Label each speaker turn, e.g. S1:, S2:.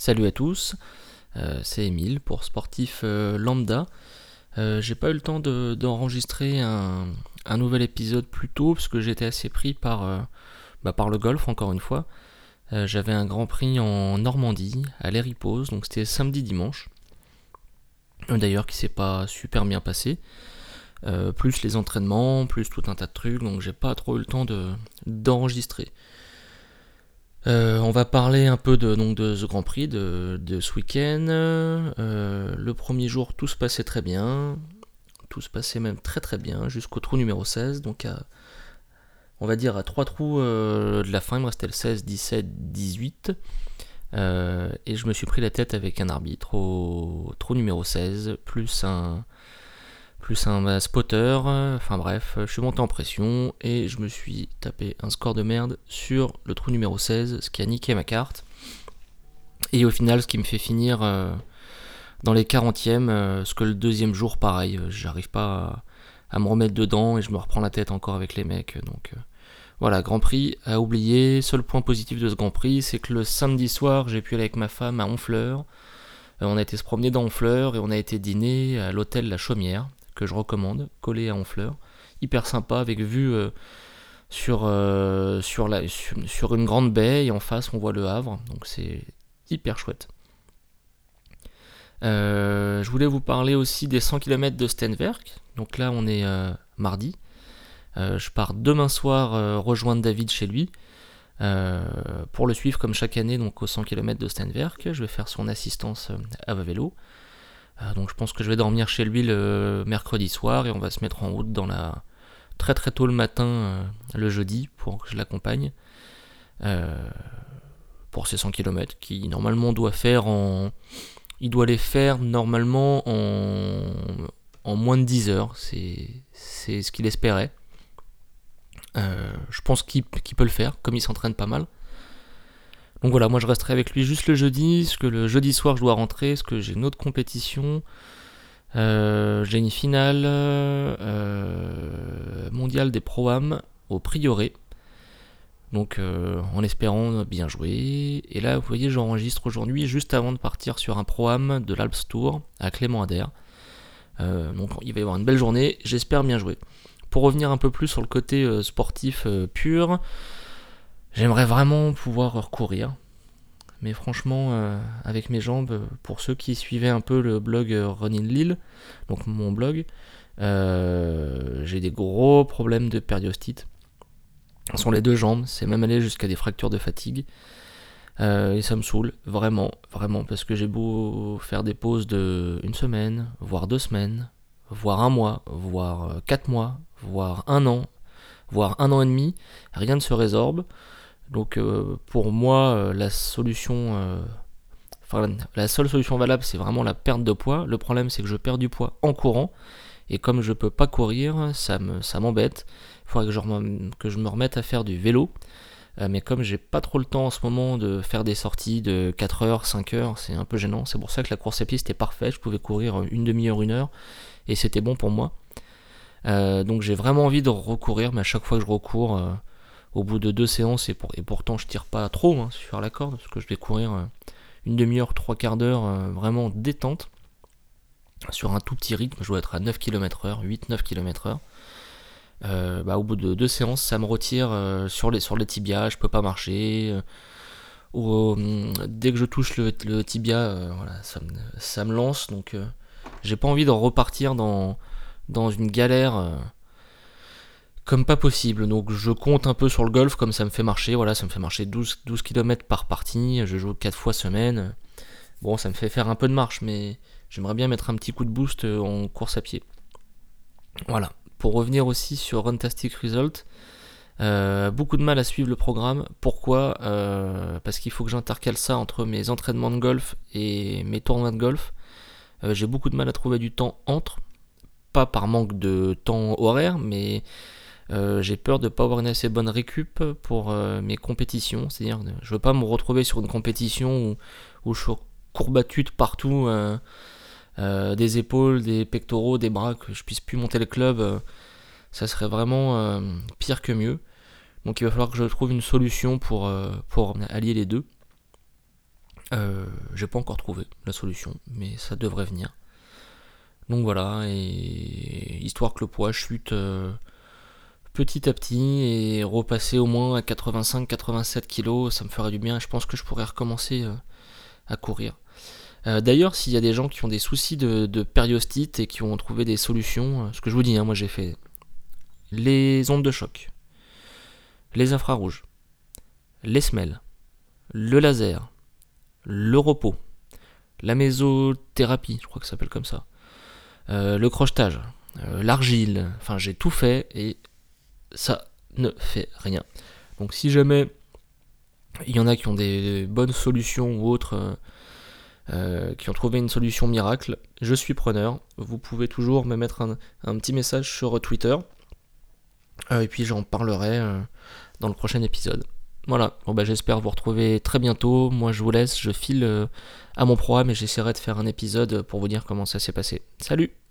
S1: Salut à tous, euh, c'est Emile pour Sportif euh, Lambda. Euh, j'ai pas eu le temps d'enregistrer un, nouvel épisode plus tôt parce que j'étais assez pris par, bah, par le golf encore une fois. J'avais un grand prix en Normandie à l'Eripose, donc c'était samedi dimanche. D'ailleurs qui s'est pas super bien passé. plus les entraînements, plus tout un tas de trucs, donc j'ai pas trop eu le temps d'enregistrer. Euh, on va parler un peu de, donc, de ce Grand Prix de, ce week-end. Euh, le premier jour, tout se passait très bien. Tout se passait même très très bien jusqu'au trou numéro 16. Donc, on va dire à trois trous euh, de la fin, il me restait le 16, 17, 18. et je me suis pris la tête avec un arbitre au trou numéro 16, plus un, plus un spotter, enfin bref, je suis monté en pression et je me suis tapé un score de merde sur le trou numéro 16, ce qui a niqué ma carte. Et au final, ce qui me fait finir euh, dans les 40e, euh, ce que le deuxième jour, pareil, euh, j'arrive pas à, me remettre dedans et je me reprends la tête encore avec les mecs. Donc voilà, Grand Prix à oublier. Seul point positif de ce Grand Prix, c'est que le samedi soir, j'ai pu aller avec ma femme à Honfleur. on a été se promener dans Honfleur et on a été dîner à l'hôtel La Chaumière que je recommande, collé à Honfleur. Hyper sympa avec vue euh, sur, euh, sur, la, sur, une grande baie et en face on voit le Havre. Donc c'est hyper chouette. Euh, je voulais vous parler aussi des 100 km de Stenwerk. Donc là on est mardi. je pars demain soir rejoindre David chez lui. pour le suivre comme chaque année donc aux 100 km de Stenwerk. Je vais faire son assistance à vélo. Euh, donc je pense que je vais dormir chez lui le mercredi soir et on va se mettre en route dans la très très tôt le matin euh, le jeudi pour que je l'accompagne euh, pour ces 100 km qui normalement doit faire en il doit les faire normalement en, en moins de 10 heures. C'est c'est ce qu'il espérait. Je pense qu'il peut le faire comme il s'entraîne pas mal donc voilà, moi je resterai avec lui juste le jeudi, parce que le jeudi soir je dois rentrer, parce que j'ai une autre compétition. Euh, j'ai une finale euh, mondiale des pro-am au Prieuré. Donc euh, en espérant bien jouer. Et là, vous voyez, j'enregistre aujourd'hui juste avant de partir sur un pro-am de l'Alps Tour à Clément Adair. donc il va y avoir une belle journée, j'espère bien jouer. Pour revenir un peu plus sur le côté sportif pur, J'aimerais vraiment pouvoir recourir. Mais franchement, euh, avec mes jambes, pour ceux qui suivaient un peu le blog euh, Running Lille, donc mon blog, euh, j'ai des gros problèmes de périostite. Sur les deux jambes, c'est même allé jusqu'à des fractures de fatigue. et ça me saoule, vraiment, vraiment, parce que j'ai beau faire des pauses de une semaine, voire deux semaines, voire un mois, voire quatre mois, voire un an, voire un an et demi, rien ne se résorbe. Donc euh, pour moi, euh, la solution, euh, enfin la seule solution valable, c'est vraiment la perte de poids. Le problème, c'est que je perds du poids en courant, et comme je peux pas courir, ça me, ça m'embête. Il faudrait que je, que je me remette à faire du vélo. mais comme j'ai pas trop le temps en ce moment de faire des sorties de 4 heures, 5 heures, c'est un peu gênant. C'est pour ça que la course à pied c'était parfait. Je pouvais courir une demi-heure, une heure, et c'était bon pour moi. donc j'ai vraiment envie de recourir, mais à chaque fois que je recours, au bout de deux séances, et, pourtant je tire pas trop hein, sur la corde, parce que je vais courir euh, une demi-heure, trois quarts d'heure euh, vraiment détente, sur un tout petit rythme, je dois être à 9 km heure, 8-9 km heure. bah, au bout de deux séances, ça me retire euh, sur, les, sur les tibias, je peux pas marcher. ou, dès que je touche le, tibia, voilà, ça, me, ça me lance, donc j'ai pas envie de repartir dans, dans une galère comme pas possible. Donc je compte un peu sur le golf comme ça me fait marcher. Voilà, ça me fait marcher 12, 12 km par partie. Je joue 4 fois semaine. Bon, ça me fait faire un peu de marche, mais j'aimerais bien mettre un petit coup de boost euh, en course à pied. Voilà. Pour revenir aussi sur Runtastic Result, euh, beaucoup de mal à suivre le programme. Pourquoi? Euh, Parce qu'il faut que j'intercale ça entre mes entraînements de golf et mes tournois de golf. J'ai beaucoup de mal à trouver du temps entre. Pas par manque de temps horaire, mais euh, j'ai peur de ne pas avoir une assez bonne récup pour euh, mes compétitions. C'est-à-dire, je veux pas me retrouver sur une compétition où, je suis courbattu de partout, euh, des épaules, des pectoraux, des bras, que je puisse plus monter le club. ça serait vraiment pire que mieux. Donc il va falloir que je trouve une solution pour, pour allier les deux. Euh, j'ai pas encore trouvé la solution, mais ça devrait venir. Donc voilà, et histoire que le poids chute euh, petit à petit et repasser au moins à 85-87 kg, ça me ferait du bien. Je pense que je pourrais recommencer euh, à courir. D'ailleurs, s'il y a des gens qui ont des soucis de, périostite et qui ont trouvé des solutions, ce que je vous dis, hein, moi j'ai fait les ondes de choc, les infrarouges, les semelles, le laser, le repos, la mésothérapie, je crois que ça s'appelle comme ça, euh, le crochetage, euh, l'argile, enfin j'ai tout fait et ça ne fait rien. Donc si jamais il y en a qui ont des bonnes solutions ou autres, euh, qui ont trouvé une solution miracle, je suis preneur. Vous pouvez toujours me mettre un, petit message sur Twitter. et puis j'en parlerai dans le prochain épisode. Voilà, bon bah, j'espère vous retrouver très bientôt. Moi je vous laisse, je file euh, à mon programme et j'essaierai de faire un épisode pour vous dire comment ça s'est passé. Salut